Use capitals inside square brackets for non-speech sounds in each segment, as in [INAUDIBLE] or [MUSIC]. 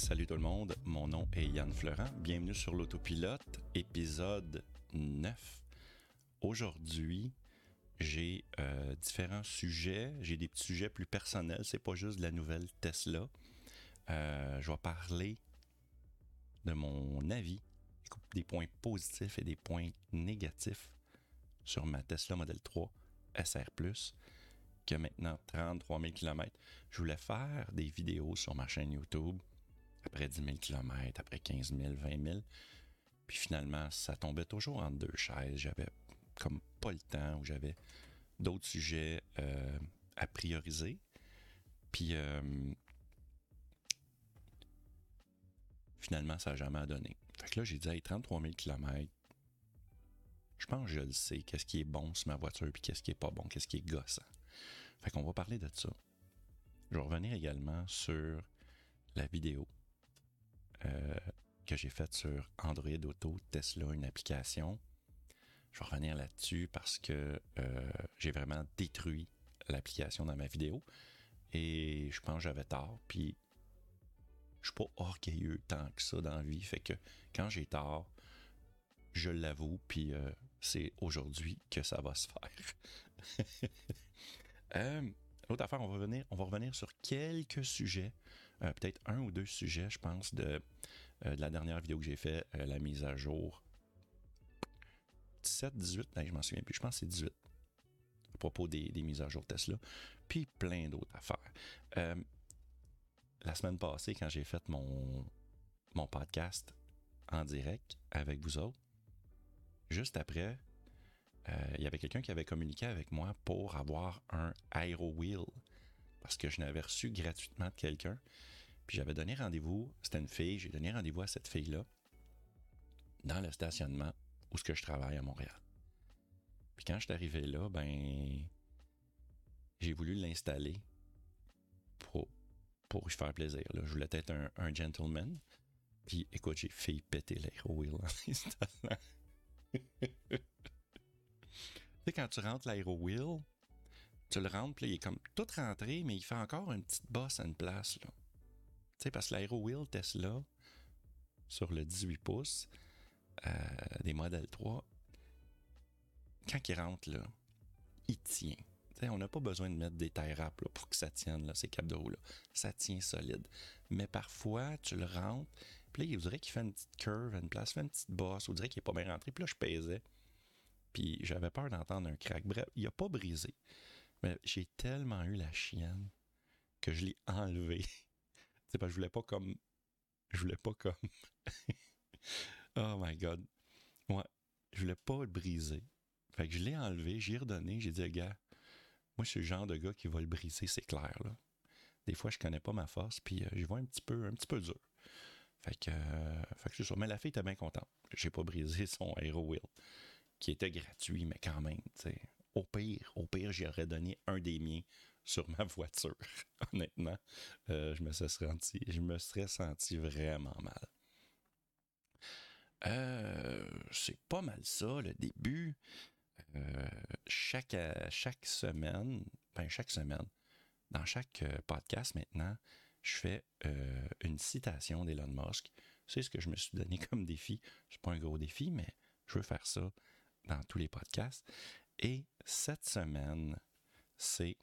Salut tout le monde, mon nom est Yann Florent. Bienvenue sur l'autopilote, épisode 9. Aujourd'hui, j'ai euh, différents sujets. J'ai des petits sujets plus personnels. C'est pas juste de la nouvelle Tesla. Euh, je vais parler de mon avis, des points positifs et des points négatifs sur ma Tesla Model 3 SR qui a maintenant 33 000 km. Je voulais faire des vidéos sur ma chaîne YouTube après 10 000 km, après 15 000, 20 000. Puis finalement, ça tombait toujours entre deux chaises. J'avais comme pas le temps ou j'avais d'autres sujets euh, à prioriser. Puis euh, finalement, ça n'a jamais donné. Fait que là, j'ai dit, hey, 33 000 km, je pense que je le sais, qu'est-ce qui est bon sur ma voiture, puis qu'est-ce qui est pas bon, qu'est-ce qui est gossant. Fait qu'on va parler de ça. Je vais revenir également sur la vidéo euh, que j'ai faite sur Android Auto Tesla, une application. Je vais revenir là-dessus parce que euh, j'ai vraiment détruit l'application dans ma vidéo. Et je pense que j'avais tort. Puis je suis pas orgueilleux tant que ça dans la vie. Fait que quand j'ai tort, je l'avoue, puis euh, c'est aujourd'hui que ça va se faire. [LAUGHS] L'autre affaire, on va, revenir, on va revenir sur quelques sujets, euh, peut-être un ou deux sujets, je pense, de, euh, la dernière vidéo que j'ai fait, la mise à jour 17, 18, je je m'en souviens plus, je pense que c'est 18 à propos des, mises à jour Tesla, puis plein d'autres affaires. la semaine passée, quand j'ai fait mon, podcast en direct avec vous autres, juste après, euh, il y avait quelqu'un qui avait communiqué avec moi pour avoir un Aero Wheel parce que je n'avais reçu gratuitement de quelqu'un. Puis j'avais donné rendez-vous, c'était une fille, j'ai donné rendez-vous à cette fille-là dans le stationnement où ce que je travaille à Montréal. Puis quand je suis arrivé là, ben j'ai voulu l'installer pour, pour lui faire plaisir. Je voulais être un, gentleman. Puis écoute, j'ai fait péter l'Aero Wheel en [LAUGHS] installant. tu sais, quand tu rentres l'AeroWheel, tu le rentres, puis il est comme tout rentré, mais il fait encore une petite bosse à une place. Tu sais, parce que l'AeroWheel Tesla, sur le 18 pouces euh, des modèles 3, quand il rentre, là, il tient. sais, on n'a pas besoin de mettre des tailles rap pour que ça tienne, là, ces câbles de roue. Là. Ça tient solide. Mais parfois, tu le rentres, puis là, il dirait qu'il fait une petite curve une place, fait une petite bosse, on dirait qu'il n'est pas bien rentré. Puis là, je pesais. Puis j'avais peur d'entendre un crack. Bref, il n'a pas brisé. Mais j'ai tellement eu la chienne que je l'ai enlevé. C'est pas, je voulais pas comme. Je voulais pas comme. [LAUGHS] oh my god. Ouais, je voulais pas le briser. Fait que je l'ai enlevé, j'ai redonné, j'ai dit, gars, moi, je suis le genre de gars qui va le briser, c'est clair, là. Des fois, je connais pas ma force, puis euh, je vois un petit peu, un petit peu dur. Fait que, euh, fait que c'est ça. Mais la fille était bien contente. J'ai pas brisé [LAUGHS] son Aero Wheel, qui était gratuit, mais quand même, tu sais. Au pire, au pire, j'aurais donné un des miens sur ma voiture. [LAUGHS] Honnêtement, euh, je, me serais senti, je me serais senti vraiment mal. Euh, c'est pas mal ça, le début. chaque, chaque semaine, ben chaque semaine, dans chaque podcast maintenant, je fais euh, une citation d'Elon Musk. C'est ce que je me suis donné comme défi. C'est pas un gros défi, mais je veux faire ça dans tous les podcasts. Et cette semaine, c'est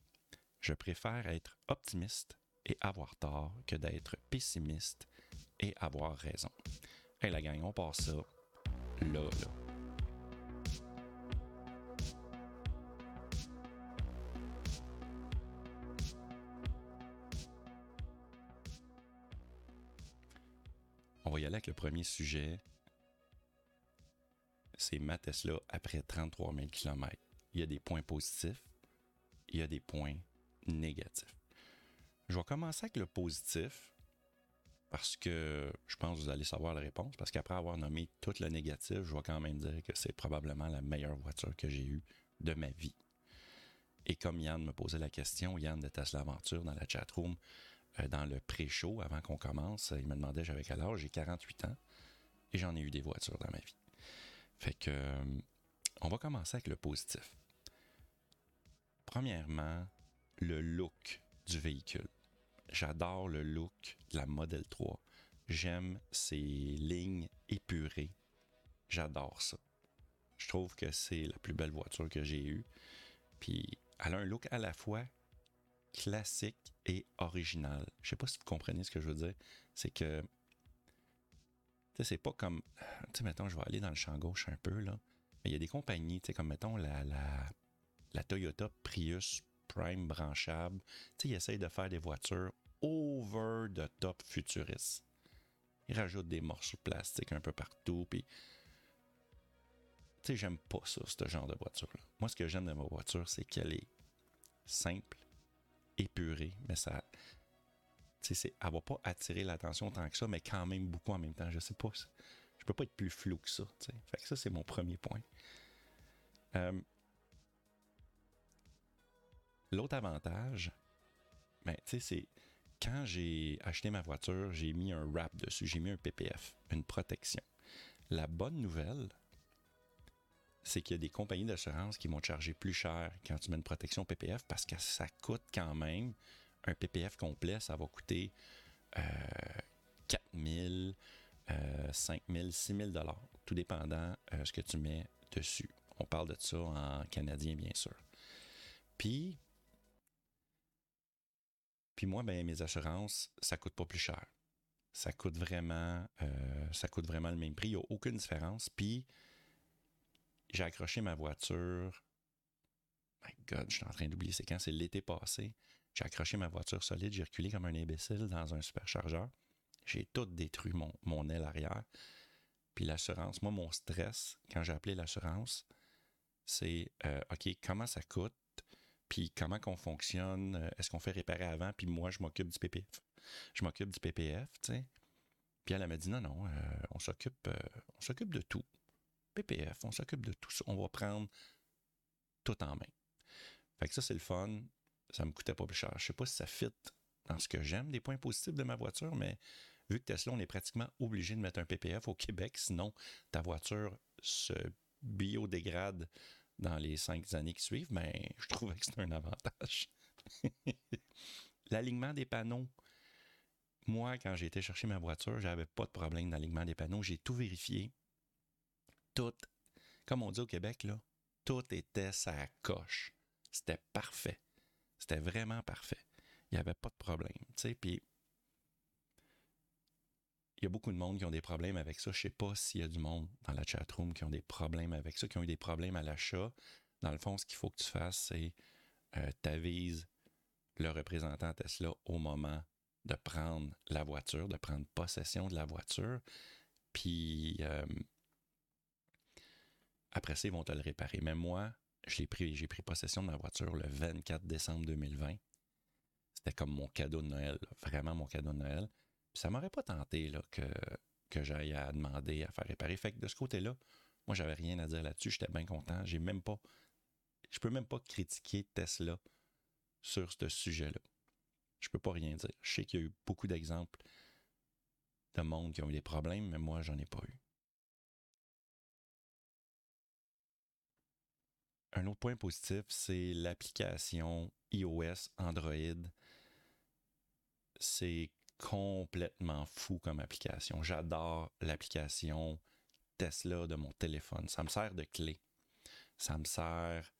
je préfère être optimiste et avoir tort que d'être pessimiste et avoir raison. Hey la gang, on passe ça là, là. On va y aller avec le premier sujet. C'est ma Tesla après 33 000 km. Il y a des points positifs, il y a des points négatifs. Je vais commencer avec le positif parce que je pense que vous allez savoir la réponse. Parce qu'après avoir nommé tout le négatif, je vais quand même dire que c'est probablement la meilleure voiture que j'ai eue de ma vie. Et comme Yann me posait la question, Yann de Tesla Aventure dans la chatroom, euh, dans le pré-show, avant qu'on commence, il me demandait j'avais quel âge, j'ai 48 ans, et j'en ai eu des voitures dans ma vie. Fait que, euh, on va commencer avec le positif. Premièrement, le look du véhicule. J'adore le look de la Model 3. J'aime ces lignes épurées. J'adore ça. Je trouve que c'est la plus belle voiture que j'ai eue. Puis elle a un look à la fois classique et original. Je sais pas si vous comprenez ce que je veux dire. C'est que tu sais, c'est pas comme. Tu sais, mettons, je vais aller dans le champ gauche un peu, là. Mais il y a des compagnies, tu sais, comme mettons la, la, la Toyota Prius Prime branchable. Tu sais, ils essayent de faire des voitures over the top futuristes. Ils rajoutent des morceaux de plastique un peu partout, puis tu sais, j'aime pas ça, ce genre de voiture-là. Moi, ce que j'aime de ma voiture, c'est qu'elle est simple, épurée, mais ça. Tu sais, elle va pas attirer l'attention tant que ça, mais quand même beaucoup en même temps. Je sais pas. Je peux pas être plus flou que ça. Fait ça, c'est mon premier point. Euh, L'autre avantage, ben, c'est quand j'ai acheté ma voiture, j'ai mis un wrap dessus, j'ai mis un PPF, une protection. La bonne nouvelle, c'est qu'il y a des compagnies d'assurance qui vont te charger plus cher quand tu mets une protection PPF parce que ça coûte quand même un PPF complet, ça va coûter euh, 4 000, euh, 5 000, 6 000 tout dépendant euh, ce que tu mets dessus. On parle de ça en canadien, bien sûr. Puis, puis moi, ben, mes assurances, ça coûte pas plus cher. Ça coûte vraiment, euh, ça coûte vraiment le même prix. Il n'y a aucune différence. Puis, j'ai accroché ma voiture. My God, je suis en train d'oublier c'est quand. C'est l'été passé. J'ai accroché ma voiture solide. J'ai reculé comme un imbécile dans un superchargeur. J'ai tout détruit mon, aile arrière. Puis l'assurance, moi, mon stress, quand j'ai appelé l'assurance, c'est euh, OK, comment ça coûte? Puis comment qu'on fonctionne, euh, est-ce qu'on fait réparer avant, puis moi, je m'occupe du PPF. Je m'occupe du PPF, tu sais. Puis elle, m'a dit non, non, euh, on s'occupe euh, on s'occupe de tout. PPF, on s'occupe de tout. On va prendre tout en main. Fait que ça, c'est le fun. Ça me coûtait pas plus cher. Je sais pas si ça fit dans ce que j'aime des points positifs de ma voiture, mais vu que Tesla, on est pratiquement obligé de mettre un PPF au Québec, sinon ta voiture se biodégrade dans les cinq années qui suivent, mais ben, [LAUGHS] je trouvais que c'était un avantage. [LAUGHS] L'alignement des panneaux. Moi, quand j'ai été chercher ma voiture, j'avais pas de problème d'alignement des panneaux. J'ai tout vérifié. Tout, comme on dit au Québec, là, tout était sa coche. C'était parfait. C'était vraiment parfait. Il n'y avait pas de problème. Puis il y a beaucoup de monde qui ont des problèmes avec ça. Je sais pas s'il y a du monde dans la chatroom qui ont des problèmes avec ça, qui ont eu des problèmes à l'achat. Dans le fond, ce qu'il faut que tu fasses, c'est euh, t'avises le représentant Tesla au moment de prendre la voiture, de prendre possession de la voiture. Puis euh, après ça, ils vont te le réparer. Mais moi, j'ai pris, j'ai pris possession de ma voiture le 24 décembre 2020. C'était comme mon cadeau de Noël, vraiment mon cadeau de Noël ça m'aurait pas tenté là, que, que j'aille à demander à faire réparer. Fait que de ce côté-là, moi, j'avais rien à dire là-dessus. J'étais bien content. J'ai même pas. Je peux même pas critiquer Tesla sur ce sujet-là. Je peux pas rien dire. Je sais qu'il y a eu beaucoup d'exemples de monde qui ont eu des problèmes, mais moi, j'en ai pas eu. Un autre point positif, c'est l'application iOS Android. C'est complètement fou comme application. J'adore l'application Tesla de mon téléphone. Ça me sert de clé. Ça me sert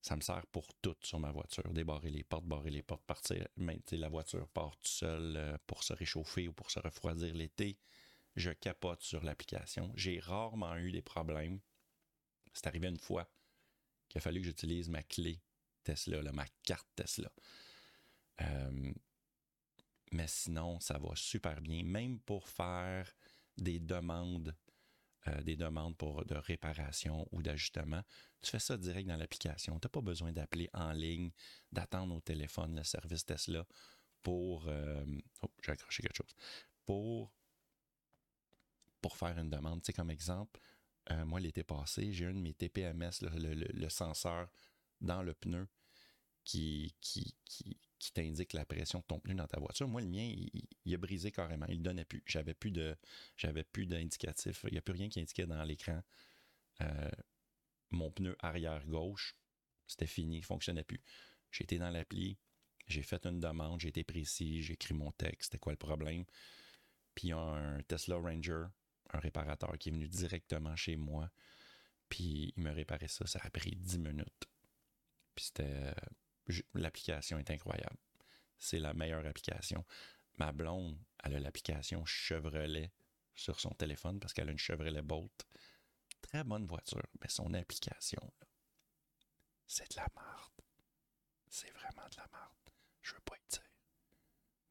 ça me sert pour tout sur ma voiture. Débarrer les portes, barrer les portes, partir. Mais, la voiture part tout seul euh, pour se réchauffer ou pour se refroidir l'été. Je capote sur l'application. J'ai rarement eu des problèmes. C'est arrivé une fois qu'il a fallu que j'utilise ma clé Tesla, ma carte Tesla. Euh, mais sinon, ça va super bien, même pour faire des demandes, euh, des demandes pour de réparation ou d'ajustement. Tu fais ça direct dans l'application. Tu n'as pas besoin d'appeler en ligne, d'attendre au téléphone le service Tesla pour. Euh, oh, j'ai accroché quelque chose. Pour, pour faire une demande. Tu sais, comme exemple, euh, moi, l'été passé, j'ai un de mes TPMS, le, le, senseur dans le pneu qui, qui, qui, qui t'indique la pression de ton pneu dans ta voiture. Moi, le mien, il, a brisé carrément. Il ne donnait plus. J'avais plus de, j'avais plus d'indicatif. Il n'y a plus rien qui indiquait dans l'écran. Euh, mon pneu arrière gauche, c'était fini, il ne fonctionnait plus. Été dans l'appli, j'ai fait une demande, j'ai été précis, j'ai écrit mon texte, c'était quoi le problème? Puis il y a un Tesla Ranger, un réparateur qui est venu directement chez moi. Puis il me réparait ça. Ça a pris 10 minutes. Puis c'était. L'application est incroyable. C'est la meilleure application. Ma blonde, elle a l'application Chevrolet sur son téléphone parce qu'elle a une Chevrolet Bolt. Très bonne voiture, mais son application, c'est de la merde. C'est vraiment de la merde. Je veux pas y dire.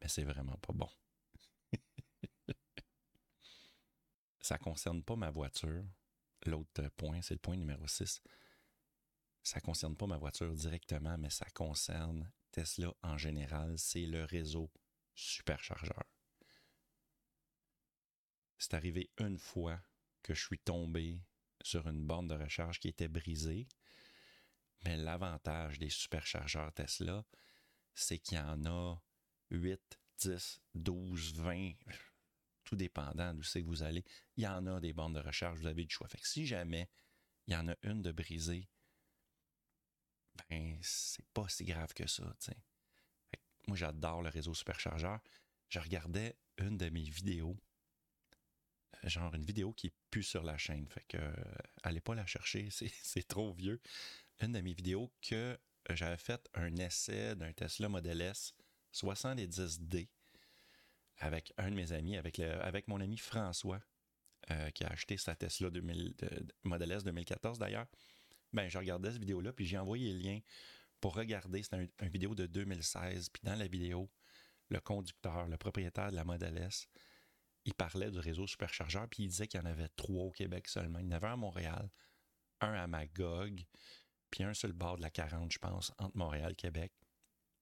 Mais c'est vraiment pas bon. [LAUGHS] ça concerne pas ma voiture. L'autre point, c'est le point numéro 6. Ça concerne pas ma voiture directement, mais ça concerne Tesla en général. C'est le réseau superchargeur. C'est arrivé une fois que je suis tombé sur une borne de recharge qui était brisée. Mais l'avantage des superchargeurs Tesla, c'est qu'il y en a 8, 10, 12, 20, tout dépendant d'où c'est que vous allez. Il y en a des bornes de recharge, vous avez du choix. Fait si jamais il y en a une de brisée, ben, c'est pas si grave que ça, moi, j'adore le réseau superchargeur. Je regardais une de mes vidéos euh, genre une vidéo qui est sur la chaîne. Fait que euh, allez pas la chercher, [LAUGHS] c'est trop vieux. Une de mes vidéos que j'avais fait un essai d'un Tesla Model S 70D avec un de mes amis, avec, mon ami François, euh, qui a acheté sa Tesla 2000, Model S 2014 d'ailleurs. Ben, je regardais cette vidéo-là, puis j'ai envoyé le lien pour regarder. C'était une vidéo de 2016. Puis dans la vidéo, le conducteur, le propriétaire de la Model S, il parlait du réseau superchargeur, puis il disait qu'il y en avait trois au Québec seulement. Il y en avait un à Montréal, un à Magog, puis un sur le bord de la 40, je pense, entre Montréal et Québec.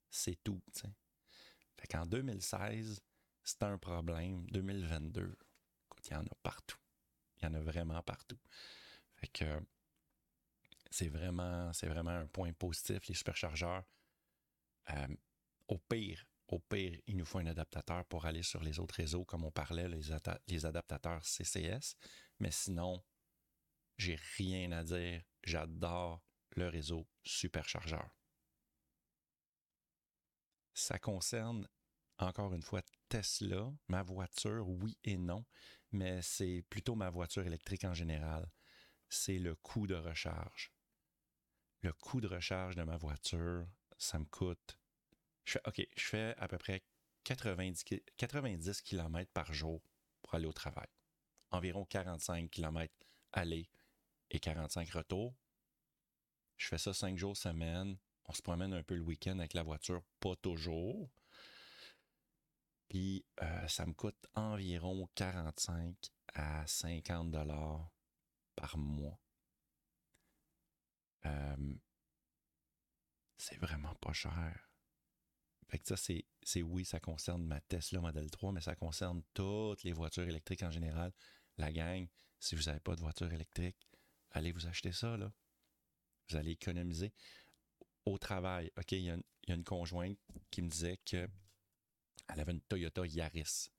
C'est tout, tu. Fait qu'en 2016, c'était un problème. 2022, écoute, il y en a partout. Il y en a vraiment partout. Fait que c'est vraiment, un point positif, les superchargeurs. Euh, au pire, au pire, il nous faut un adaptateur pour aller sur les autres réseaux, comme on parlait, les, les adaptateurs CCS. Mais sinon, j'ai rien à dire. J'adore le réseau superchargeur. Ça concerne, encore une fois, Tesla, ma voiture, oui et non, mais c'est plutôt ma voiture électrique en général. C'est le coût de recharge. Le coût de recharge de ma voiture, ça me coûte je fais, OK, je fais à peu près 90, 90 km par jour pour aller au travail. Environ 45 km aller et 45 retour. Je fais ça 5 jours semaine. On se promène un peu le week-end avec la voiture, pas toujours. Puis euh, ça me coûte environ 45 à 50 dollars par mois. Euh, c'est vraiment pas cher. Fait que ça, c'est oui, ça concerne ma Tesla Model 3, mais ça concerne toutes les voitures électriques en général. La gang, si vous n'avez pas de voiture électrique, allez vous acheter ça. Vous allez économiser. Au travail, OK, il y, a une, conjointe qui me disait qu'elle avait une Toyota Yaris.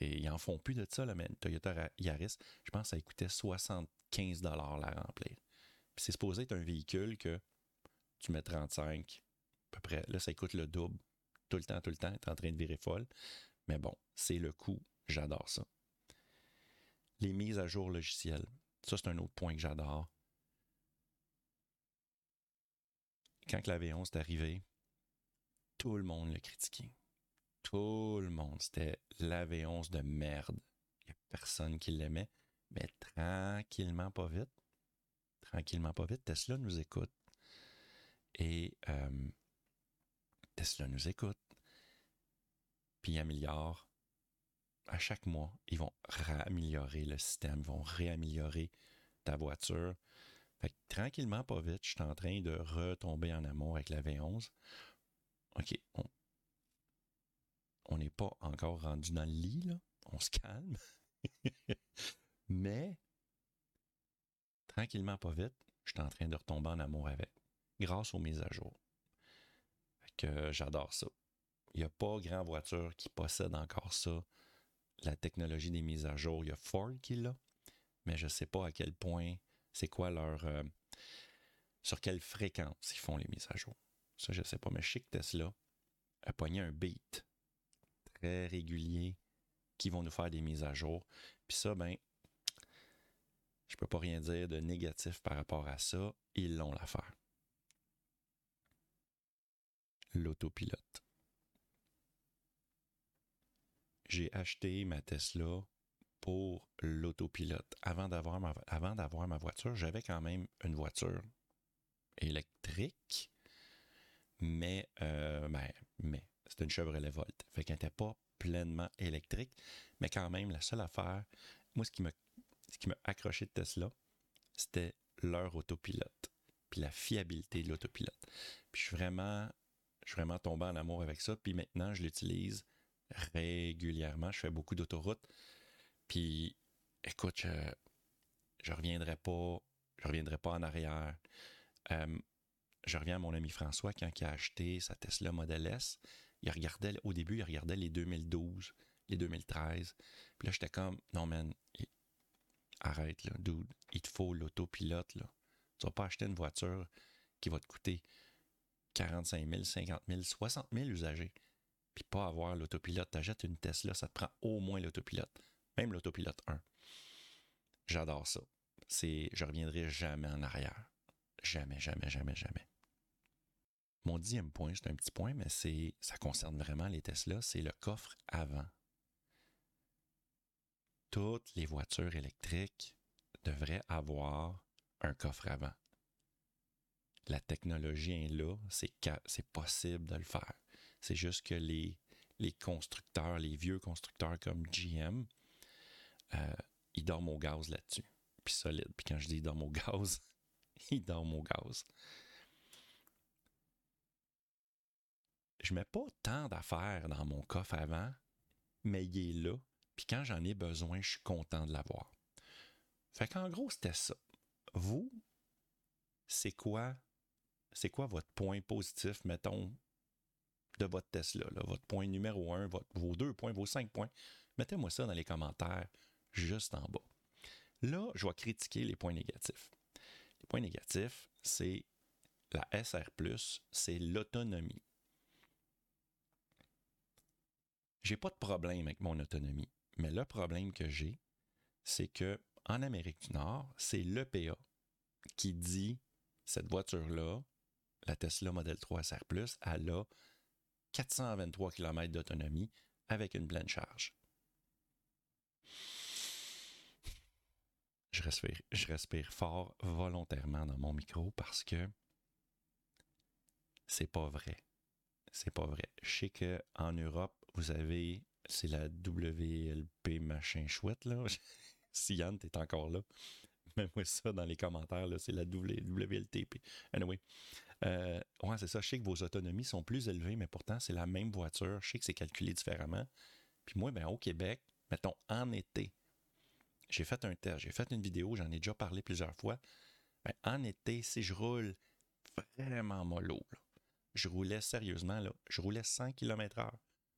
Ils en font plus de ça, là, mais une Toyota Yaris, je pense que ça coûtait 75 la remplir. C'est supposé être un véhicule que tu mets 35, peu près. Là, ça coûte le double tout le temps, tout le temps, est en train de virer folle. Mais bon, c'est le coût. J'adore ça. Les mises à jour logicielles. Ça, c'est un autre point que j'adore. Quand la V11 est arrivée, tout le monde l'a critiqué. Tout le monde. C'était la V11 de merde. Il n'y a personne qui l'aimait. Mais tranquillement, pas vite. Tranquillement, pas vite. Tesla nous écoute. Et euh, Tesla nous écoute, puis améliore. À chaque mois, ils vont réaméliorer le système, ils vont réaméliorer ta voiture. Fait tranquillement, pas vite, je suis en train de retomber en amour avec la V11. OK, on n'est pas encore rendu dans le lit, là. On se calme. [LAUGHS] Mais, tranquillement, pas vite, je suis en train de retomber en amour avec, grâce aux mises à jour que j'adore ça. Il n'y a pas grand voiture qui possède encore ça. La technologie des mises à jour, il y a Ford qui l'a, mais je ne sais pas à quel point, c'est quoi leur. Euh, sur quelle fréquence ils font les mises à jour. Ça, je ne sais pas, mais je sais que Tesla a pogné un beat très régulier qui vont nous faire des mises à jour. Puis ça, ben, je peux pas rien dire de négatif par rapport à ça. Ils l'ont l'affaire. L'autopilote. J'ai acheté ma Tesla pour l'autopilote. Avant d'avoir ma, ma voiture, j'avais quand même une voiture électrique, mais, euh, ben, mais c'était une Chevrolet Volt. Fait qu'elle n'était pas pleinement électrique, mais quand même, la seule affaire, moi, ce qui m'a, ce qui m'a accroché de Tesla, c'était leur autopilote, puis la fiabilité de l'autopilote. Puis je suis vraiment, je suis vraiment tombé en amour avec ça, puis maintenant, je l'utilise régulièrement. Je fais beaucoup d'autoroutes, puis écoute, je, je reviendrai pas, je reviendrai pas en arrière. Euh, je reviens à mon ami François quand il a acheté sa Tesla Model S. Il regardait, au début, il regardait les 2012, les 2013. Puis là, j'étais comme, non, man, arrête, là, dude. Il te faut l'autopilote, là. Tu vas pas acheter une voiture qui va te coûter 45 000, 50 000, 60 000 usagers. Puis pas avoir l'autopilote. Tu achètes une Tesla, ça te prend au moins l'autopilote. Même l'autopilote 1. J'adore ça. C'est, je reviendrai jamais en arrière. Jamais, jamais, jamais, jamais. Mon dixième point, c'est un petit point, mais c'est, ça concerne vraiment les Tesla, c'est le coffre avant. Toutes les voitures électriques devraient avoir un coffre avant. La technologie est là, c'est, possible de le faire. C'est juste que les, les constructeurs, les vieux constructeurs comme GM, euh, ils dorment au gaz là-dessus. Puis solide. Puis quand je dis ils dorment au gaz, [LAUGHS] ils dorment au gaz. je mets pas tant d'affaires dans mon coffre avant, mais il est là. Puis quand j'en ai besoin, je suis content de l'avoir. Fait qu'en gros, c'était ça. Vous, c'est quoi, c'est quoi votre point positif, mettons, de votre Tesla, là, votre point numéro un, vos deux points, vos cinq points? Mettez-moi ça dans les commentaires juste en bas. Là, je vais critiquer les points négatifs. Les points négatifs, c'est la SR, c'est l'autonomie. J'ai pas de problème avec mon autonomie. Mais le problème que j'ai, c'est que en Amérique du Nord, c'est l'EPA qui dit cette voiture-là, la Tesla Model 3 SR+, elle a 423 km d'autonomie avec une pleine charge. Je respire, je respire fort volontairement dans mon micro parce que c'est pas vrai. C'est pas vrai. Je sais qu'en Europe, vous avez, c'est la WLP machin chouette, là. [LAUGHS] si Yann, t'es encore là, mets-moi ça dans les commentaires, là. C'est la WLTP. Anyway. Euh, ouais, c'est ça. Je sais que vos autonomies sont plus élevées, mais pourtant, c'est la même voiture. Je sais que c'est calculé différemment. Puis moi, ben, au Québec, mettons en été, j'ai fait un test, j'ai fait une vidéo, j'en ai déjà parlé plusieurs fois. Ben, en été, si je roule vraiment mollo, je roulais sérieusement, là, je roulais 100 km/h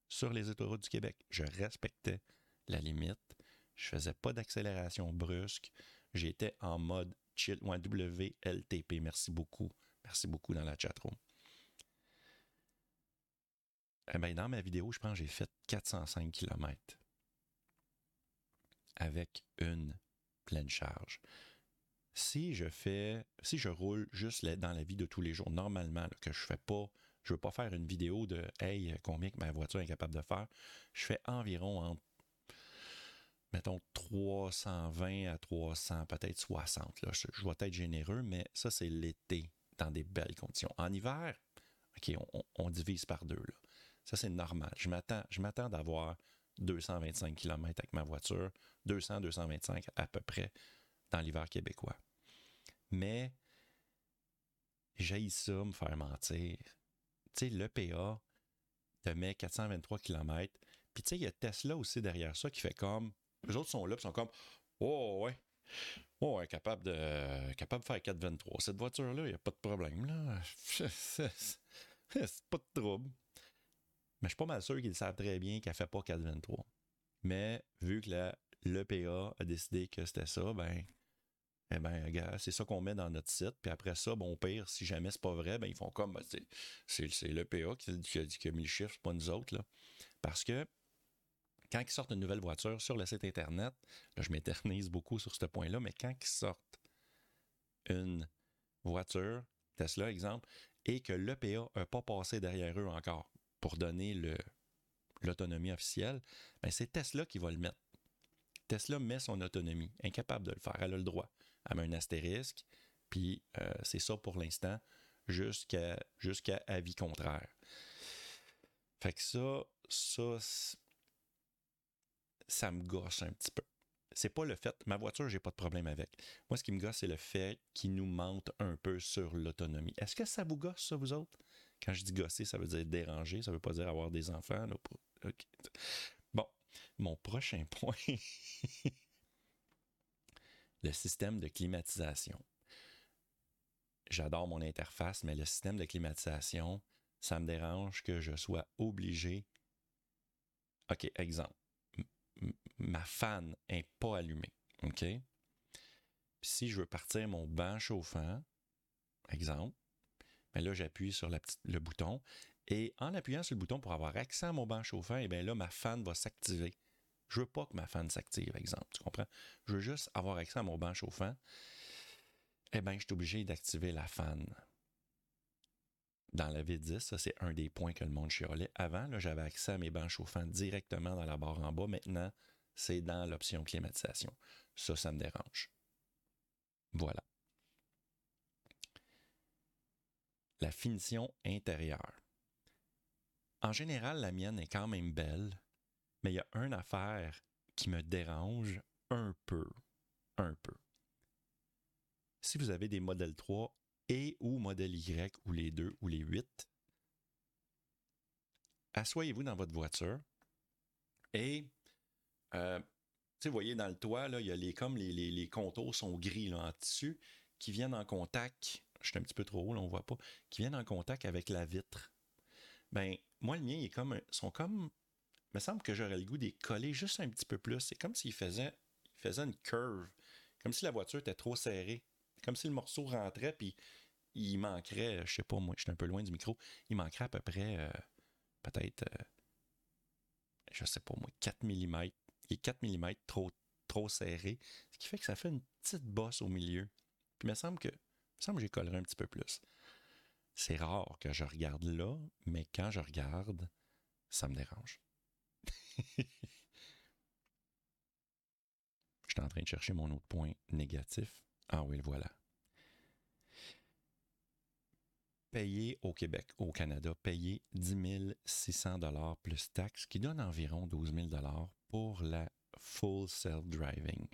sur les autoroutes du Québec. Je respectais la limite. Je faisais pas d'accélération brusque. J'étais en mode chill WLTP. Merci beaucoup. Merci beaucoup dans la chatroom. Eh bien, dans ma vidéo, je pense que j'ai fait 405 km avec une pleine charge. Si je fais, si je roule juste dans la vie de tous les jours, normalement, que je fais pas je veux pas faire une vidéo de Hey, combien que ma voiture est capable de faire. Je fais environ entre mettons 320 à 300, peut-être 60. Là. Je, dois être généreux, mais ça, c'est l'été dans des belles conditions. En hiver, OK, on, divise par deux. Ça, c'est normal. Je m'attends, je m'attends d'avoir 225 km avec ma voiture, 200-225 à peu près dans l'hiver québécois. Mais j'ai ça me faire mentir tu sais, l'EPA te met 423 km. Puis tu sais, il y a Tesla aussi derrière ça qui fait comme. Les autres sont là, puis sont comme. Oh, ouais. Oh, ouais, capable de, faire 423. Cette voiture-là, il n'y a pas de problème, là. [LAUGHS] C'est pas de trouble. Mais je suis pas mal sûr qu'ils savent très bien qu'elle ne fait pas 423. Mais vu que l'EPA a décidé que c'était ça, ben, eh bien, c'est ça qu'on met dans notre site. Puis après ça, bon, pire, si jamais c'est pas vrai, ben, ils font comme, ben, c'est, le PA qui, a, qui, a, mis le chiffre, c'est pas nous autres. Là. Parce que quand ils sortent une nouvelle voiture sur le site Internet, là, je m'éternise beaucoup sur ce point-là, mais quand ils sortent une voiture, Tesla exemple, et que l'EPA n'a pas passé derrière eux encore pour donner l'autonomie officielle, ben c'est Tesla qui va le mettre. Tesla met son autonomie, incapable de le faire. Elle a le droit. Elle met un astérisque, puis euh, c'est ça pour l'instant, jusqu'à avis contraire. Fait que ça, ça, ça me gosse un petit peu. C'est pas le fait, ma voiture, j'ai pas de problème avec. Moi, ce qui me gosse, c'est le fait qu'il nous mente un peu sur l'autonomie. Est-ce que ça vous gosse, ça, vous autres? Quand je dis gosser, ça veut dire déranger, ça veut pas dire avoir des enfants. Bon, mon prochain [LAUGHS] point, le système de climatisation. J'adore mon interface, mais le système de climatisation, ça me dérange que je sois obligé. OK, exemple ma fan n'est pas allumée. OK? Si je veux partir mon banc chauffant, exemple, mais ben là, j'appuie sur le bouton. Et en appuyant sur le bouton pour avoir accès à mon banc chauffant, et eh bien là, ma fan va s'activer. Je veux pas que ma fan s'active, exemple. Tu comprends? Je veux juste avoir accès à mon banc chauffant. Eh bien, je suis obligé d'activer la fan dans la V10, ça c'est un des points que le monde chialait. Avant, j'avais accès à mes bancs chauffants directement dans la barre en bas. Maintenant, c'est dans l'option climatisation. Ça, ça me dérange. Voilà. La finition intérieure. En général, la mienne est quand même belle, mais il y a une affaire qui me dérange un peu. Un peu. Si vous avez des modèles 3 et ou modèle Y ou les deux ou les huit, assoyez-vous dans votre voiture et euh, vous voyez dans le toit, là, il y a les, comme les, les, contours sont gris là, en tissu qui viennent en contact. Je suis un petit peu trop haut, là, on ne voit pas, qui viennent en contact avec la vitre. Ben, moi, le mien, il est comme, sont comme. Il me semble que j'aurais le goût d'y coller juste un petit peu plus. C'est comme s'il faisait, il faisait une curve. Comme si la voiture était trop serrée comme si le morceau rentrait, puis il manquerait, je sais pas, moi, je suis un peu loin du micro, il manquerait à peu près, euh, peut-être, euh, je sais pas, moi, 4 mm. Il est 4 mm trop, trop serré, ce qui fait que ça fait une petite bosse au milieu. Puis il me semble que, il me semble que j'ai colleré un petit peu plus. C'est rare que je regarde là, mais quand je regarde, ça me dérange. Je suis en train de chercher mon autre point négatif. Ah oui, voilà. Payer au Québec, au Canada, payer 10 600 dollars plus taxes, qui donne environ 12 000 dollars pour la full self-driving.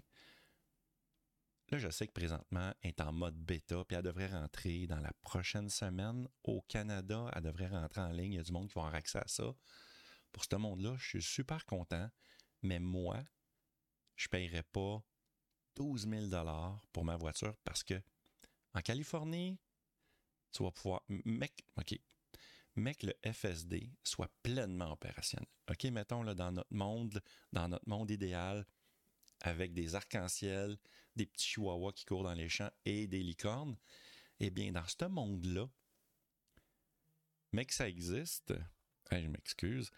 Là, je sais que présentement, elle est en mode bêta, puis elle devrait rentrer dans la prochaine semaine. Au Canada, elle devrait rentrer en ligne. Il y a du monde qui va avoir accès à ça. Pour ce monde-là, je suis super content, mais moi, je ne paierai pas 12 000 pour ma voiture parce que en Californie, tu vas pouvoir. Mec, OK. Mec, le FSD soit pleinement opérationnel. OK, mettons là, dans notre monde, dans notre monde idéal, avec des arcs-en-ciel, des petits chihuahuas qui courent dans les champs et des licornes. Eh bien, dans ce monde-là, mec, ça existe. Je m'excuse.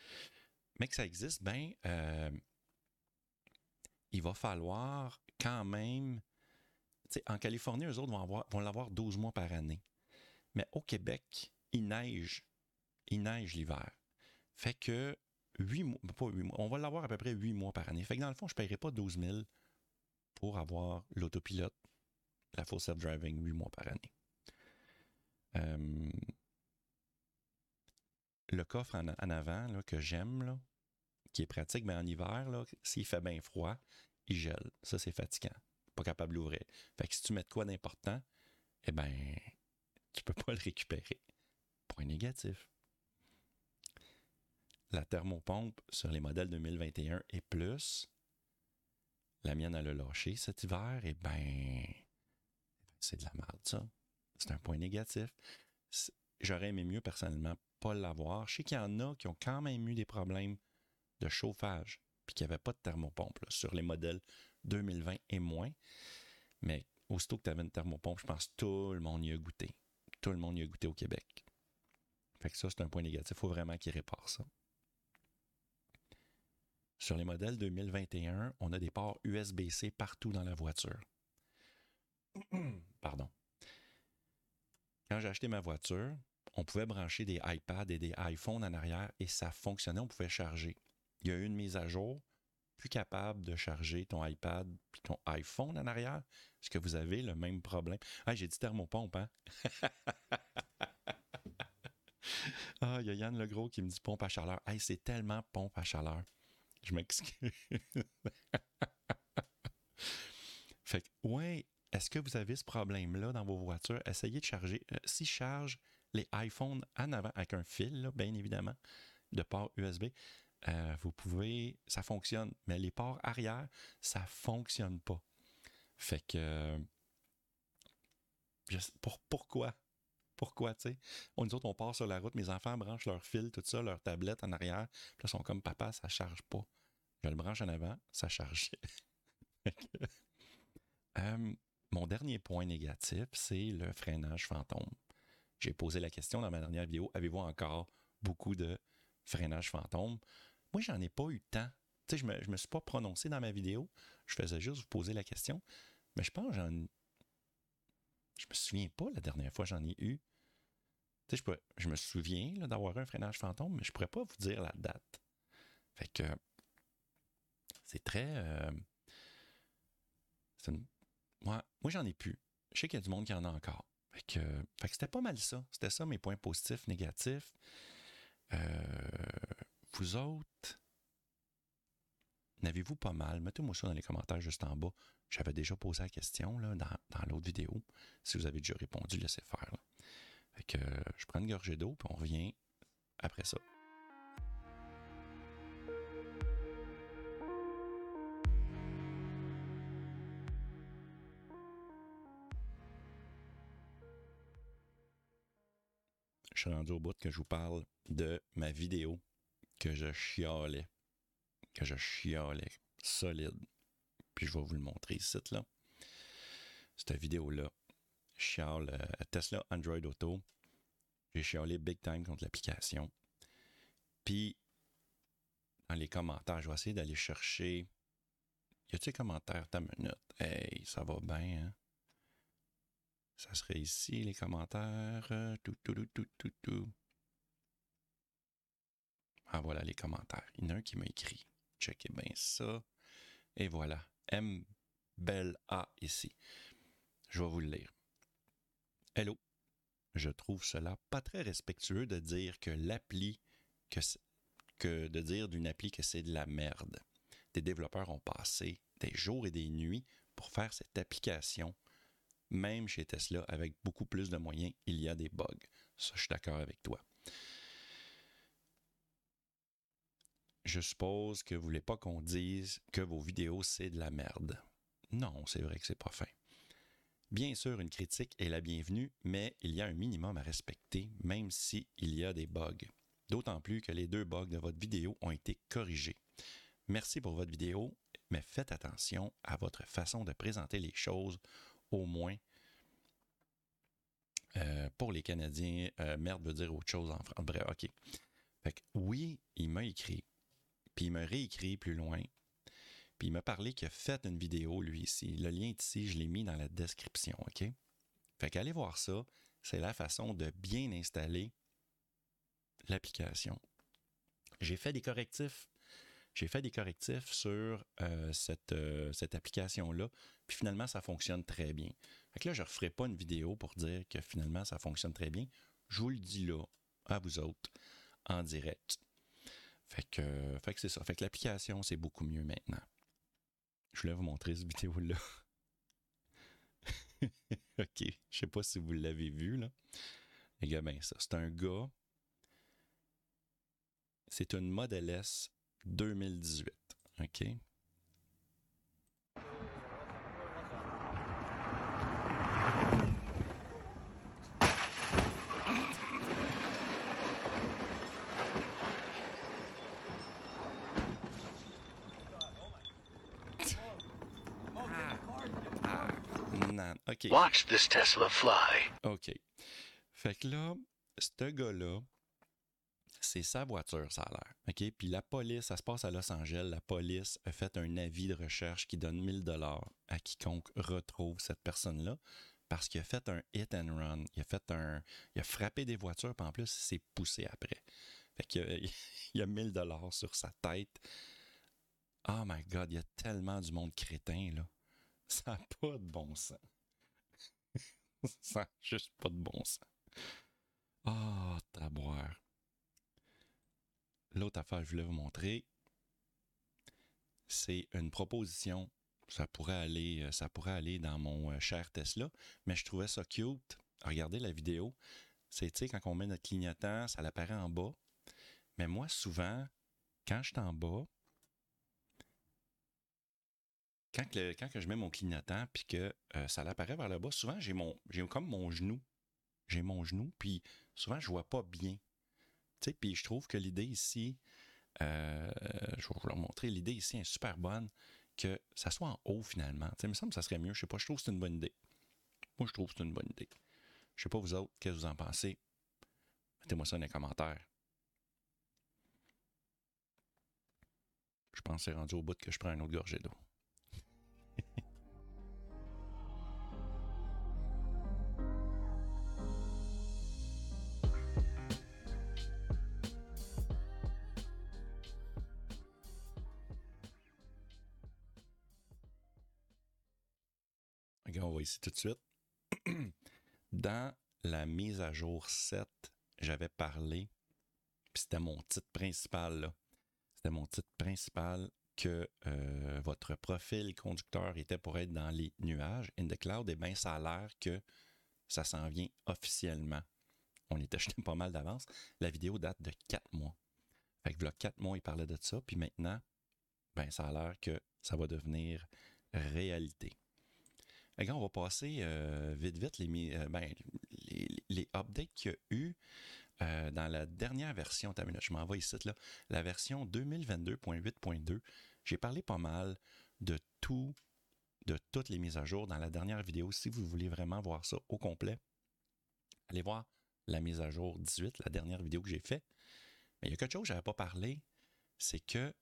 Mais que ça existe, ben, euh, il va falloir quand même. En Californie, eux autres vont, vont l'avoir 12 mois par année. Mais au Québec, il neige. Il neige l'hiver. Fait que 8 mois, pas 8 mois, on va l'avoir à peu près 8 mois par année. Fait que dans le fond, je ne paierai pas 12 000 pour avoir l'autopilote, la full self-driving 8 mois par année. Euh, le coffre en, avant là, que j'aime, qui est pratique, mais en hiver, s'il fait bien froid, il gèle. Ça, c'est fatigant. Pas capable d'ouvrir. Fait que si tu mets quoi d'important, eh ben, tu peux pas le récupérer. Point négatif. La thermopompe sur les modèles 2021 et plus, la mienne, elle a lâché cet hiver, eh ben, c'est de la merde, ça. C'est un point négatif. J'aurais aimé mieux, personnellement, l'avoir. Je sais qu'il y en a qui ont quand même eu des problèmes de chauffage puis qu'il n'y avait pas de thermopompe sur les modèles 2020 et moins. Mais aussitôt que tu avais une thermopompe, je pense que tout le monde y a goûté. Tout le monde y a goûté au Québec. Fait que ça, c'est un point négatif. Il faut vraiment qu'il répare ça. sur les modèles 2021, on a des ports USB-C partout dans la voiture. [CLEARS THROAT] Pardon. Quand j'ai acheté ma voiture, on pouvait brancher des iPads et des iPhones en arrière et ça fonctionnait, on pouvait charger. Il y a eu une mise à jour, plus capable de charger ton iPad puis ton iPhone en arrière. Est-ce que vous avez le même problème? Ah, j'ai dit thermopompe, hein? [LAUGHS] ah, il y a Yann Legros qui me dit pompe à chaleur. Hey, c'est tellement pompe à chaleur. Je m'excuse. [LAUGHS] fait que, ouais, est-ce que vous avez ce problème-là dans vos voitures? Essayez de charger. Euh, si charge les iPhones en avant avec un fil, bien évidemment, de port USB, euh, vous pouvez, ça fonctionne, mais les ports arrière, ça fonctionne pas. Fait que, pour, pourquoi? Pourquoi, tu sais? On, nous autres, on part sur la route, mes enfants branchent leur fil, tout ça, leur tablette en arrière, puis là, ils sont comme, papa, ça charge pas. Je le branche en avant, ça charge. [LAUGHS] Euh, mon dernier point négatif, c'est le freinage fantôme. J'ai posé la question dans ma dernière vidéo, avez-vous encore beaucoup de freinage fantôme? Moi, j'en ai pas eu tant. Tu sais, je me, me suis pas prononcé dans ma vidéo. Je faisais juste vous poser la question. Mais je pense que j'en. Je me souviens pas la dernière fois j'en ai eu. Tu sais, je, je me souviens d'avoir un freinage fantôme, mais je pourrais pas vous dire la date. Fait que. C'est très. Euh, moi, moi j'en ai plus. Je sais qu'il y a du monde qui en a encore. Fait que, que c'était pas mal ça. C'était ça mes points positifs, négatifs. Euh, vous autres, n'avez-vous pas mal? Mettez-moi ça dans les commentaires juste en bas. J'avais déjà posé la question là, dans, l'autre vidéo. Si vous avez déjà répondu, laissez faire. Fait que je prends une gorgée d'eau, puis on revient après ça. Suis rendu au bout que je vous parle de ma vidéo que je chialais. Que je chialais solide. Puis je vais vous le montrer ici, là. Cette vidéo-là. Chiale euh, Tesla Android Auto. J'ai chialé big time contre l'application. Puis, dans les commentaires, je vais essayer d'aller chercher. Y a-t-il commentaires? Ta minute. Hey, ça va bien, hein? Ça serait ici, les commentaires. Tout, tout, tout, tout, tout, tout. Ah, voilà les commentaires. Il y en a un qui m'a écrit. Checkez bien ça. Et voilà. M. Belle A ici. Je vais vous le lire. Hello. Je trouve cela pas très respectueux de dire que l'appli, que, que de dire d'une appli que c'est de la merde. Des développeurs ont passé des jours et des nuits pour faire cette application. Même chez Tesla, avec beaucoup plus de moyens, il y a des bugs. Ça, je suis d'accord avec toi. je suppose que vous voulez pas qu'on dise que vos vidéos, c'est de la merde. Non, c'est vrai que c'est pas fin. Bien sûr, une critique est la bienvenue, mais il y a un minimum à respecter, même s'il y a des bugs. D'autant plus que les deux bugs de votre vidéo ont été corrigés. Merci pour votre vidéo, mais faites attention à votre façon de présenter les choses, au moins euh, pour les Canadiens. Euh, merde veut dire autre chose en France. Bref, OK. Fait oui, il m'a écrit puis il m'a réécrit plus loin. Puis il m'a parlé qu'il a fait une vidéo, lui, ici. Le lien est ici, je l'ai mis dans la description, OK? Fait qu'allez voir ça. C'est la façon de bien installer l'application. J'ai fait des correctifs. J'ai fait des correctifs sur euh, cette, euh, cette application-là. Puis finalement, ça fonctionne très bien. Fait que là, je ne referai pas une vidéo pour dire que finalement, ça fonctionne très bien. Je vous le dis là, à vous autres, en direct. Fait que, fait que c'est ça. Fait que l'application, c'est beaucoup mieux maintenant. Je voulais vous montrer cette vidéo-là. [LAUGHS] OK. Je sais pas si vous l'avez vu, là. Les gars, ben ça. C'est un gars. C'est une Model S 2018. OK? Ah, ah, ah. OK. Watch this Tesla fly. OK. Fait que là, ce gars-là, c'est sa voiture, ça a l'air. OK? Puis la police, ça se passe à Los Angeles. La police a fait un avis de recherche qui donne 1000 dollars à quiconque retrouve cette personne-là parce qu'il a fait un hit and run. Il a fait un. Il a frappé des voitures, puis en plus, il s'est poussé après. Fait qu'il y a [LAUGHS] 1000 dollars sur sa tête. Oh my God, il y a tellement du monde crétin, là. Ça n'a pas de bon sens. [LAUGHS] ça n'a juste pas de bon sens. Oh, taboire. L'autre affaire que je voulais vous montrer, c'est une proposition. Ça pourrait aller, euh, ça pourrait aller dans mon euh, cher Tesla, mais je trouvais ça cute. Regardez la vidéo. C'est, tu sais, quand on met notre clignotant, ça l'apparaît en bas. Mais moi, souvent, quand je suis en bas, quand, quand que je mets mon clignotant puis que euh, ça l'apparaît vers le bas, souvent j'ai mon j'ai comme mon genou. J'ai mon genou, puis souvent je vois pas bien. Puis je trouve que l'idée ici, euh, je vais vous leur montrer, l'idée ici est super bonne, que ça soit en haut finalement. il me semble que ça serait mieux. Je sais pas, je trouve que c'est une bonne idée. Moi, je trouve que c'est une bonne idée. Je sais pas vous autres, qu'est-ce que vous en pensez? Mettez-moi ça dans les commentaires. Je pense que c'est rendu au bout que je prends un autre gorgée d'eau. Tout de suite. [CLEARS THROAT] Dans la mise à jour 7, j'avais parlé, puis c'était mon titre principal, C'était mon titre principal que euh, votre profil conducteur était pour être dans les nuages, in the cloud, et eh bien ça a l'air que ça s'en vient officiellement. On était acheté pas mal d'avance. La vidéo date de 4 mois. Fait que là, 4 mois, il parlait de ça, puis maintenant, ben ça a l'air que ça va devenir réalité on va passer euh, vite, vite les, euh, ben, les, les, updates qu'il y a eu euh, dans la dernière version. Je m'en vais ici, là. La version 2022.8.2. J'ai parlé pas mal de tout, de toutes les mises à jour dans la dernière vidéo. Si vous voulez vraiment voir ça au complet, allez voir la mise à jour 18, la dernière vidéo que j'ai faite. Mais il y a quelque chose que je n'avais pas parlé, c'est que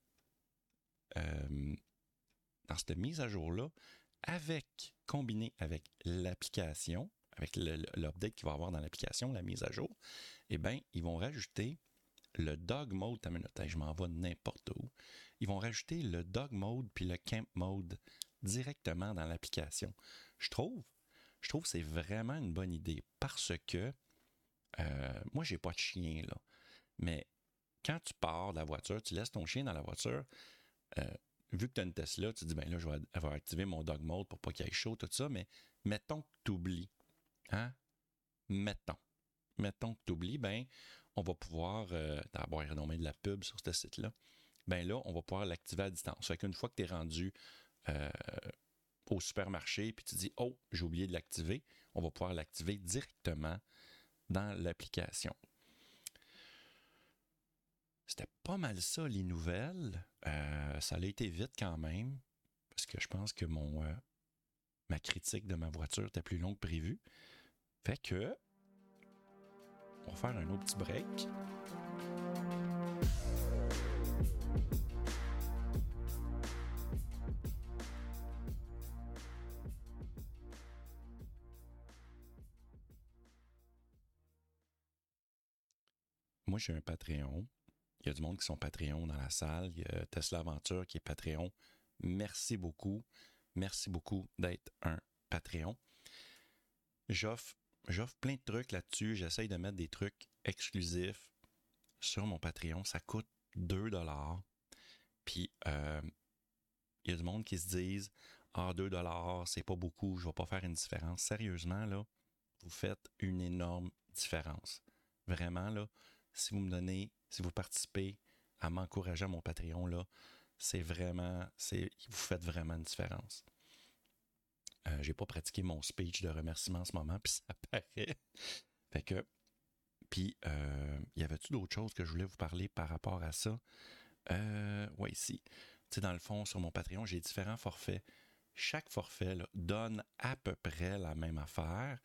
dans cette mise à jour-là, avec, combiné avec l'application, avec l'update qu'il va avoir dans l'application, la mise à jour, eh bien, ils vont rajouter le dog mode, je m'en vais n'importe où. Ils vont rajouter le dog mode puis le camp mode directement dans l'application. Je trouve, je trouve que c'est vraiment une bonne idée parce que euh, moi, j'ai pas de chien, là. Mais quand tu pars de la voiture, tu laisses ton chien dans la voiture, euh, vu que tu as une Tesla, tu te dis, ben là, je vais, activer mon dog mode pour pas qu'il aille chaud, tout ça, mais mettons que tu oublies. Hein? Mettons. Mettons que tu oublies, ben, on va pouvoir, euh, d'abord, renommer de la pub sur ce site-là. Ben là, on va pouvoir l'activer à distance. Fait qu'une fois que tu es rendu euh, au supermarché, puis tu dis, oh, j'ai oublié de l'activer, on va pouvoir l'activer directement dans l'application. C'était pas mal ça, les nouvelles. Euh, ça a été vite quand même, parce que je pense que mon, euh, ma critique de ma voiture était plus longue que prévu. Fait que, on va faire un autre petit break. Moi, j'ai un Patreon. Il y a du monde qui sont Patreon dans la salle. Il y a Tesla Aventure qui est Patreon. Merci beaucoup. Merci beaucoup d'être un Patreon. J'offre, plein de trucs là-dessus. J'essaye de mettre des trucs exclusifs sur mon Patreon. Ça coûte 2 dollars. Puis, euh, il y a du monde qui se disent Ah, 2 dollars, c'est pas beaucoup, je vais pas faire une différence. Sérieusement, là, vous faites une énorme différence. Vraiment, là, si vous me donnez si vous participez à m'encourager à mon Patreon, là, c'est vraiment, c'est, vous faites vraiment une différence. Euh, j'ai pas pratiqué mon speech de remerciement en ce moment, [LAUGHS] puis ça paraît. Fait que, puis, euh, y avait-tu d'autres choses que je voulais vous parler par rapport à ça? Euh, oui, ici. Tu sais, dans le fond, sur mon Patreon, j'ai différents forfaits. Chaque forfait donne à peu près la même affaire,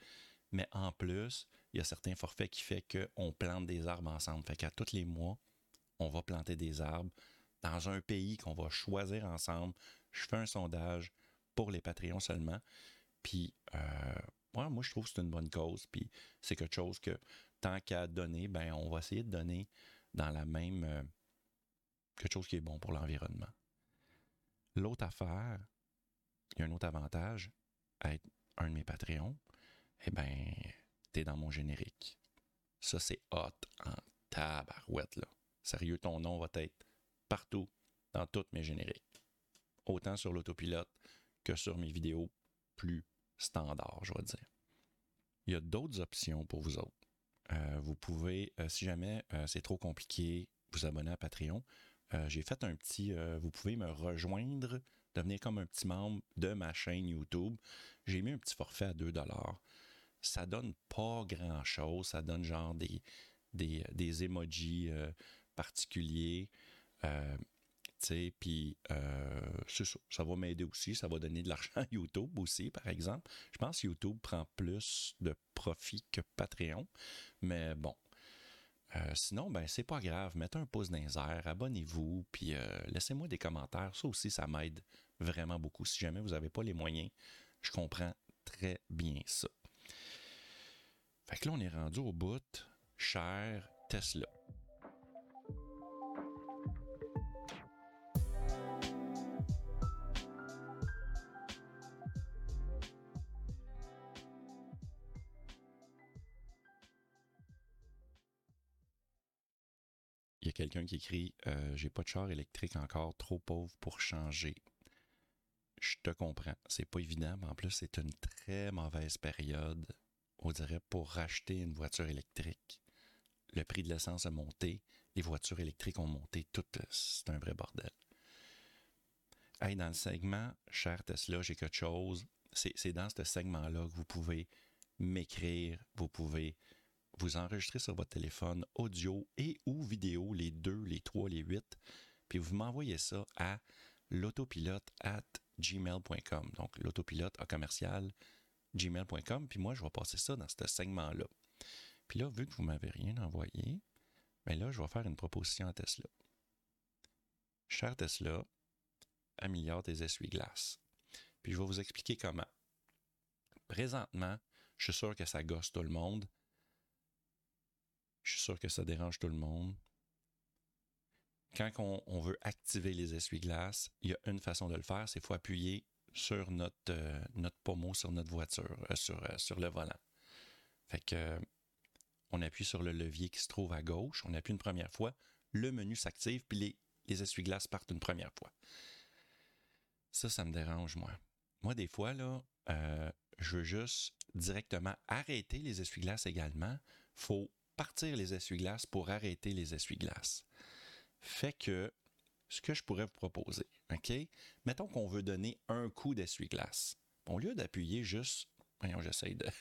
mais en plus, il y a certains forfaits qui font qu'on plante des arbres ensemble. Fait qu'à tous les mois, on va planter des arbres dans un pays qu'on va choisir ensemble. Je fais un sondage pour les Patreons seulement. Puis, euh, moi, je trouve que c'est une bonne cause. Puis, c'est quelque chose que, tant qu'à donner, ben, on va essayer de donner dans la même. Euh, quelque chose qui est bon pour l'environnement. L'autre affaire, il y a un autre avantage à être un de mes Patreons. Eh bien, t'es dans mon générique. Ça, c'est hot en tabarouette, là. Sérieux, ton nom va être partout dans toutes mes génériques. Autant sur l'autopilote que sur mes vidéos plus standards, je vais dire. Il y a d'autres options pour vous autres. Euh, vous pouvez, euh, si jamais euh, c'est trop compliqué, vous abonner à Patreon. J'ai fait un petit, vous pouvez me rejoindre, devenir comme un petit membre de ma chaîne YouTube. J'ai mis un petit forfait à 2 Ça donne pas grand-chose. Ça donne genre des, des, emojis particulier. Euh, puis euh, ça, ça va m'aider aussi, ça va donner de l'argent à YouTube aussi, par exemple. Je pense que YouTube prend plus de profit que Patreon, mais bon. Euh, sinon, ben c'est pas grave, mettez un pouce dans les airs, abonnez-vous, puis euh, laissez-moi des commentaires. Ça aussi, ça m'aide vraiment beaucoup. Si jamais vous n'avez pas les moyens, je comprends très bien ça. Fait que là, on est rendu au bout. Cher Tesla. il y a quelqu'un qui écrit euh, J'ai pas de char électrique encore, trop pauvre pour changer. Je te comprends. C'est pas évident, mais en plus, c'est une très mauvaise période, on dirait, pour racheter une voiture électrique. Le prix de l'essence a monté, les voitures électriques ont monté, tout, c'est un vrai bordel. Hey, dans le segment Cher Tesla, j'ai quelque chose. C'est dans ce segment-là que vous pouvez m'écrire, vous pouvez vous enregistrez sur votre téléphone audio et ou vidéo, les deux, les trois, les huit, puis vous m'envoyez ça à l'autopilote at gmail.com. Donc, l'autopilote à commercial gmail.com. Puis moi, je vais passer ça dans ce segment-là. Puis là, vu que vous ne m'avez rien envoyé, bien là, je vais faire une proposition à Tesla. Cher Tesla, améliore tes essuie-glaces. Puis je vais vous expliquer comment. Présentement, je suis sûr que ça gosse tout le monde, je suis sûr que ça dérange tout le monde. Quand on, veut activer les essuie-glaces, il y a une façon de le faire, c'est faut appuyer sur notre, euh, notre pommeau sur notre voiture, euh, sur, euh, sur le volant. Fait que on appuie sur le levier qui se trouve à gauche, on appuie une première fois, le menu s'active, puis les, les essuie-glaces partent une première fois. Ça, ça me dérange, moi. Moi, des fois, là, je veux juste directement arrêter les essuie-glaces également. faut partir les essuie-glaces pour arrêter les essuie-glaces. Fait que ce que je pourrais vous proposer, OK? Mettons qu'on veut donner un coup d'essuie-glace. Au lieu d'appuyer juste. Voyons, j'essaie de. [LAUGHS]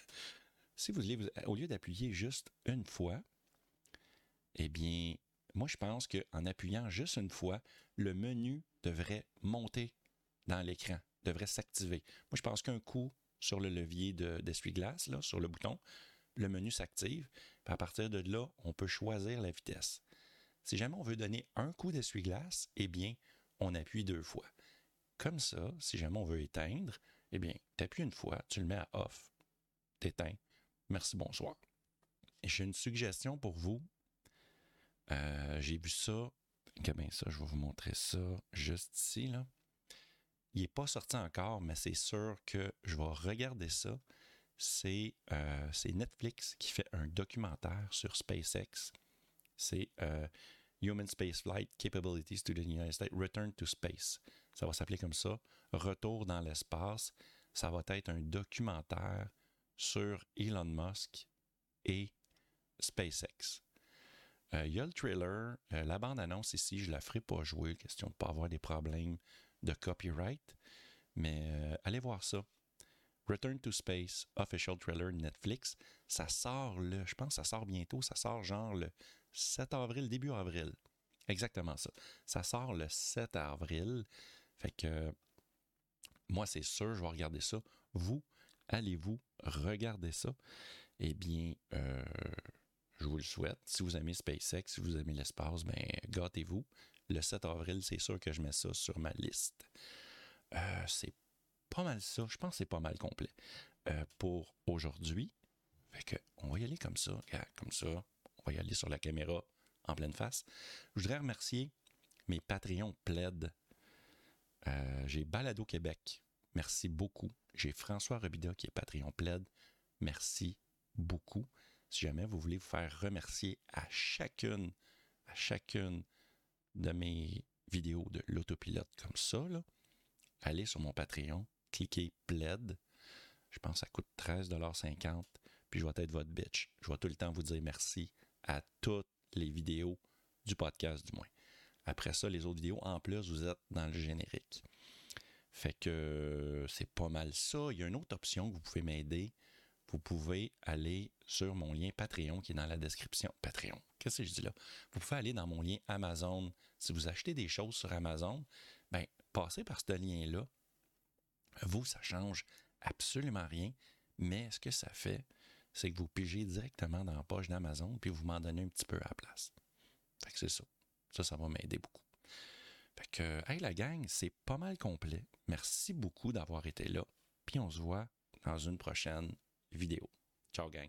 Si vous voulez, au lieu d'appuyer juste une fois, eh bien, moi, je pense qu'en appuyant juste une fois, le menu devrait monter dans l'écran, devrait s'activer. Moi, je pense qu'un coup sur le levier d'essuie-glace, là, sur le bouton, le menu s'active. À partir de là, on peut choisir la vitesse. Si jamais on veut donner un coup d'essuie-glace, eh bien, on appuie deux fois. Comme ça, si jamais on veut éteindre, eh bien, tu appuies une fois, tu le mets à off, t'éteins. Merci, bonsoir. J'ai une suggestion pour vous. Euh, j'ai vu ça. Bien ça, je vais vous montrer ça juste ici. Là. Il n'est pas sorti encore, mais c'est sûr que je vais regarder ça euh, c'est Netflix qui fait un documentaire sur SpaceX. C'est euh, Human Space Flight Capabilities to the United States, Return to Space. Ça va s'appeler comme ça, Retour dans l'espace. Ça va être un documentaire sur Elon Musk et SpaceX. Euh, il y a le trailer, la bande-annonce ici, je ne la ferai pas jouer, question de ne pas avoir des problèmes de copyright, mais allez voir ça. Return to Space, official trailer Netflix. Ça sort le, je pense que ça sort bientôt, ça sort genre le 7 avril, début avril. Exactement ça. Ça sort le 7 avril. Fait que moi, c'est sûr, je vais regarder ça. Vous, allez-vous regarder ça? Eh bien, euh, je vous le souhaite. Si vous aimez SpaceX, si vous aimez l'espace, ben gâtez-vous. Le 7 avril, c'est sûr que je mets ça sur ma liste. Euh, c'est pas mal ça. Je pense que c'est pas mal complet euh, pour aujourd'hui. Fait que on va y aller comme ça, comme ça. Va y aller sur la caméra en pleine face. Je voudrais remercier mes Patreons plaid. Euh, j'ai Balado Québec. Merci beaucoup. J'ai François Robida qui est Patreon plaid. Merci beaucoup. Si jamais vous voulez vous faire remercier à chacune, à chacune de mes vidéos de l'autopilote comme ça, allez sur mon Patreon, cliquez plaid. Je pense que ça coûte 13,50$. Puis je vais être votre bitch. Je vais tout le temps vous dire merci à toutes les vidéos du podcast, du moins. Après ça, les autres vidéos, en plus, vous êtes dans le générique. Fait que c'est pas mal ça. Il y a une autre option que vous pouvez m'aider. Vous pouvez aller sur mon lien Patreon qui est dans la description. Patreon, qu'est-ce que je dis là? Vous pouvez aller dans mon lien Amazon. Si vous achetez des choses sur Amazon, ben, passez par ce lien-là. Vous, ça change absolument rien, mais ce que ça fait, c'est que vous pigez directement dans la poche d'Amazon puis vous m'en donnez un petit peu à la place. Fait que c'est ça. Ça, ça va m'aider beaucoup. Fait que, hey, la gang, c'est pas mal complet. Merci beaucoup d'avoir été là. Puis on se voit dans une prochaine vidéo. Ciao, gang.